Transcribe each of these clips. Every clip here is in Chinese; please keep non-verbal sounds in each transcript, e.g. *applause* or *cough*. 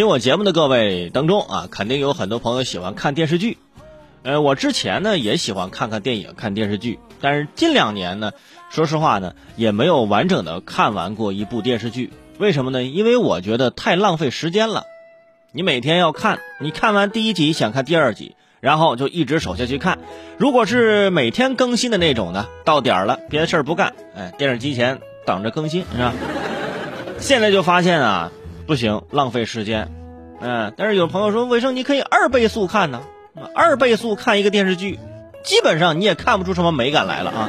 听我节目的各位当中啊，肯定有很多朋友喜欢看电视剧。呃，我之前呢也喜欢看看电影、看电视剧，但是近两年呢，说实话呢，也没有完整的看完过一部电视剧。为什么呢？因为我觉得太浪费时间了。你每天要看，你看完第一集想看第二集，然后就一直守下去看。如果是每天更新的那种呢，到点儿了别的事儿不干，哎，电视机前等着更新是吧？现在就发现啊。不行，浪费时间，嗯，但是有朋友说，卫生你可以二倍速看呢，二倍速看一个电视剧，基本上你也看不出什么美感来了啊。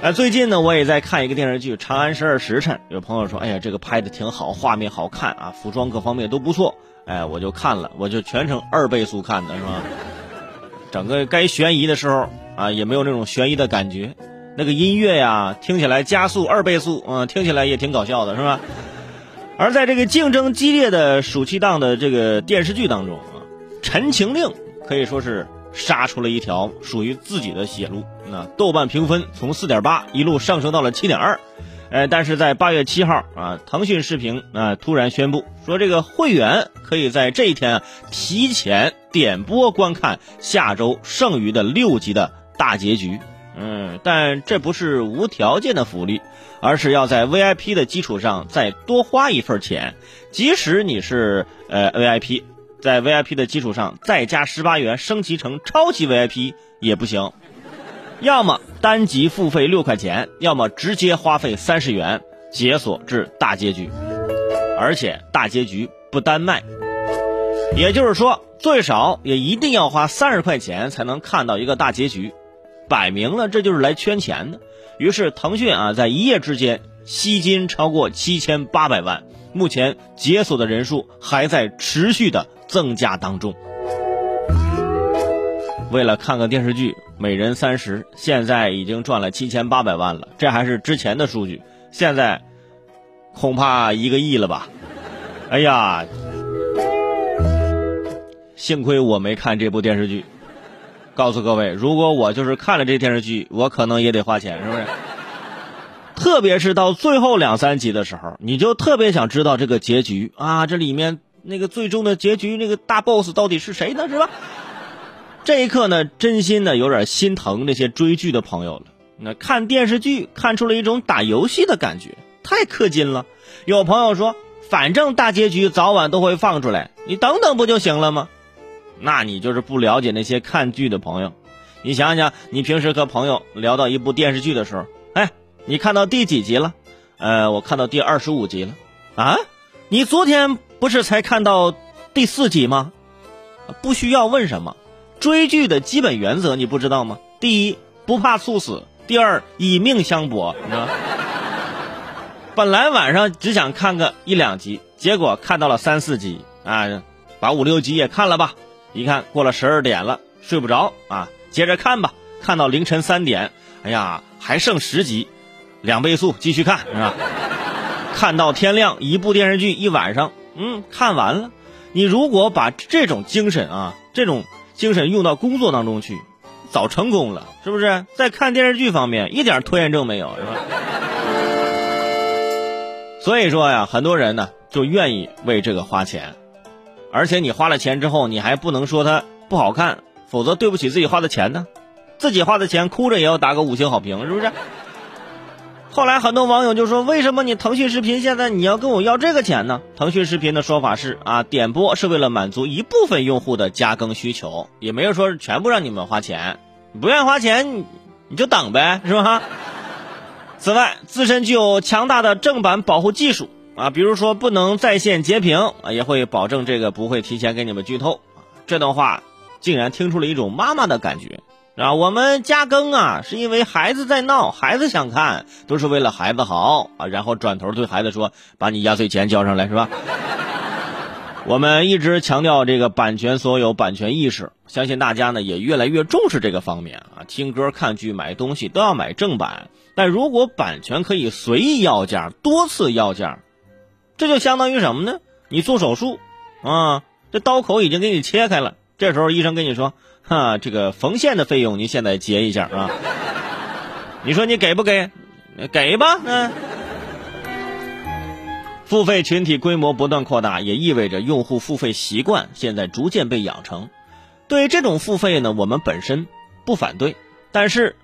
哎，*laughs* 最近呢，我也在看一个电视剧《长安十二时辰》，有朋友说，哎呀，这个拍的挺好，画面好看啊，服装各方面都不错，哎，我就看了，我就全程二倍速看的是吧？整个该悬疑的时候啊，也没有那种悬疑的感觉，那个音乐呀，听起来加速二倍速，嗯，听起来也挺搞笑的，是吧？而在这个竞争激烈的暑期档的这个电视剧当中啊，《陈情令》可以说是杀出了一条属于自己的血路。那豆瓣评分从四点八一路上升到了七点二，呃，但是在八月七号啊，腾讯视频啊突然宣布说，这个会员可以在这一天提前点播观看下周剩余的六集的大结局。嗯，但这不是无条件的福利，而是要在 VIP 的基础上再多花一份钱。即使你是呃 VIP，在 VIP 的基础上再加十八元升级成超级 VIP 也不行。要么单集付费六块钱，要么直接花费三十元解锁至大结局。而且大结局不单卖，也就是说最少也一定要花三十块钱才能看到一个大结局。摆明了这就是来圈钱的，于是腾讯啊在一夜之间吸金超过七千八百万，目前解锁的人数还在持续的增加当中。为了看个电视剧，每人三十，现在已经赚了七千八百万了，这还是之前的数据，现在恐怕一个亿了吧？哎呀，幸亏我没看这部电视剧。告诉各位，如果我就是看了这电视剧，我可能也得花钱，是不是？*laughs* 特别是到最后两三集的时候，你就特别想知道这个结局啊，这里面那个最终的结局，那个大 boss 到底是谁呢？是吧？这一刻呢，真心的有点心疼那些追剧的朋友了。那看电视剧看出了一种打游戏的感觉，太氪金了。有朋友说，反正大结局早晚都会放出来，你等等不就行了吗？那你就是不了解那些看剧的朋友，你想想，你平时和朋友聊到一部电视剧的时候，哎，你看到第几集了？呃，我看到第二十五集了。啊，你昨天不是才看到第四集吗？不需要问什么，追剧的基本原则你不知道吗？第一，不怕猝死；第二，以命相搏，你知道本来晚上只想看个一两集，结果看到了三四集啊，把五六集也看了吧。一看过了十二点了，睡不着啊，接着看吧，看到凌晨三点，哎呀，还剩十集，两倍速继续看是吧？*laughs* 看到天亮，一部电视剧一晚上，嗯，看完了。你如果把这种精神啊，这种精神用到工作当中去，早成功了，是不是？在看电视剧方面一点拖延症没有，是吧？所以说呀，很多人呢就愿意为这个花钱。而且你花了钱之后，你还不能说它不好看，否则对不起自己花的钱呢。自己花的钱，哭着也要打个五星好评，是不是？后来很多网友就说：“为什么你腾讯视频现在你要跟我要这个钱呢？”腾讯视频的说法是：啊，点播是为了满足一部分用户的加更需求，也没有说全部让你们花钱。你不愿意花钱，你就等呗，是吧？此外，自身具有强大的正版保护技术。啊，比如说不能在线截屏啊，也会保证这个不会提前给你们剧透。这段话竟然听出了一种妈妈的感觉啊！我们加更啊，是因为孩子在闹，孩子想看，都是为了孩子好啊。然后转头对孩子说：“把你压岁钱交上来，是吧？” *laughs* 我们一直强调这个版权所有、版权意识，相信大家呢也越来越重视这个方面啊。听歌、看剧、买东西都要买正版，但如果版权可以随意要价、多次要价。这就相当于什么呢？你做手术，啊，这刀口已经给你切开了，这时候医生跟你说，哈，这个缝线的费用您现在结一下啊。你说你给不给？给吧，嗯。付费群体规模不断扩大，也意味着用户付费习惯现在逐渐被养成。对于这种付费呢，我们本身不反对，但是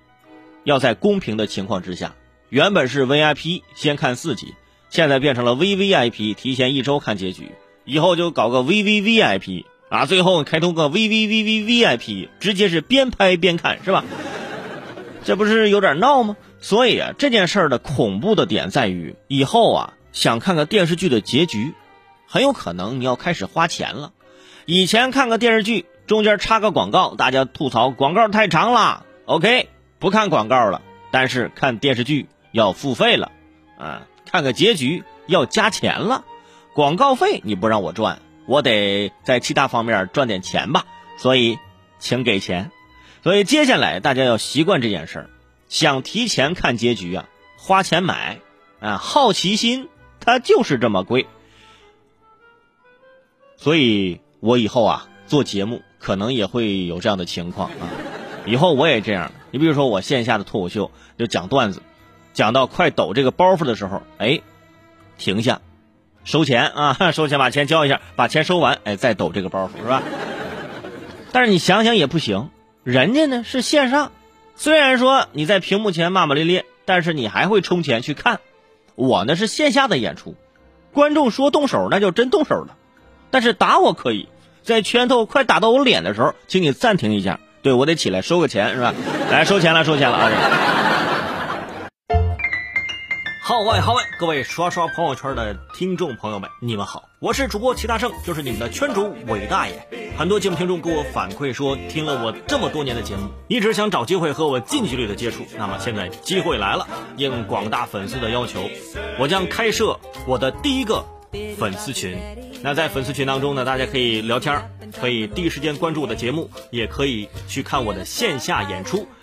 要在公平的情况之下。原本是 VIP 先看四集，现在变成了 VVIP 提前一周看结局，以后就搞个 VVVIP 啊，最后开通个 VVVVVIP，直接是边拍边看，是吧？这不是有点闹吗？所以啊，这件事儿的恐怖的点在于，以后啊，想看个电视剧的结局，很有可能你要开始花钱了。以前看个电视剧中间插个广告，大家吐槽广告太长了，OK，不看广告了，但是看电视剧。要付费了，啊，看个结局要加钱了，广告费你不让我赚，我得在其他方面赚点钱吧，所以，请给钱。所以接下来大家要习惯这件事儿，想提前看结局啊，花钱买，啊，好奇心它就是这么贵。所以我以后啊做节目可能也会有这样的情况啊，以后我也这样。你比如说我线下的脱口秀就讲段子。讲到快抖这个包袱的时候，哎，停下，收钱啊，*laughs* 收钱把钱交一下，把钱收完，哎，再抖这个包袱是吧？但是你想想也不行，人家呢是线上，虽然说你在屏幕前骂骂咧咧，但是你还会充钱去看。我呢是线下的演出，观众说动手那就真动手了，但是打我可以在拳头快打到我脸的时候，请你暂停一下，对我得起来收个钱是吧？来收钱了，收钱了啊！号外号外！各位刷刷朋友圈的听众朋友们，你们好，我是主播齐大圣，就是你们的圈主伟大爷。很多节目听众给我反馈说，听了我这么多年的节目，一直想找机会和我近距离的接触。那么现在机会来了，应广大粉丝的要求，我将开设我的第一个粉丝群。那在粉丝群当中呢，大家可以聊天，可以第一时间关注我的节目，也可以去看我的线下演出。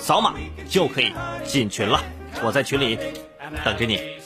扫码就可以进群了，我在群里等着你。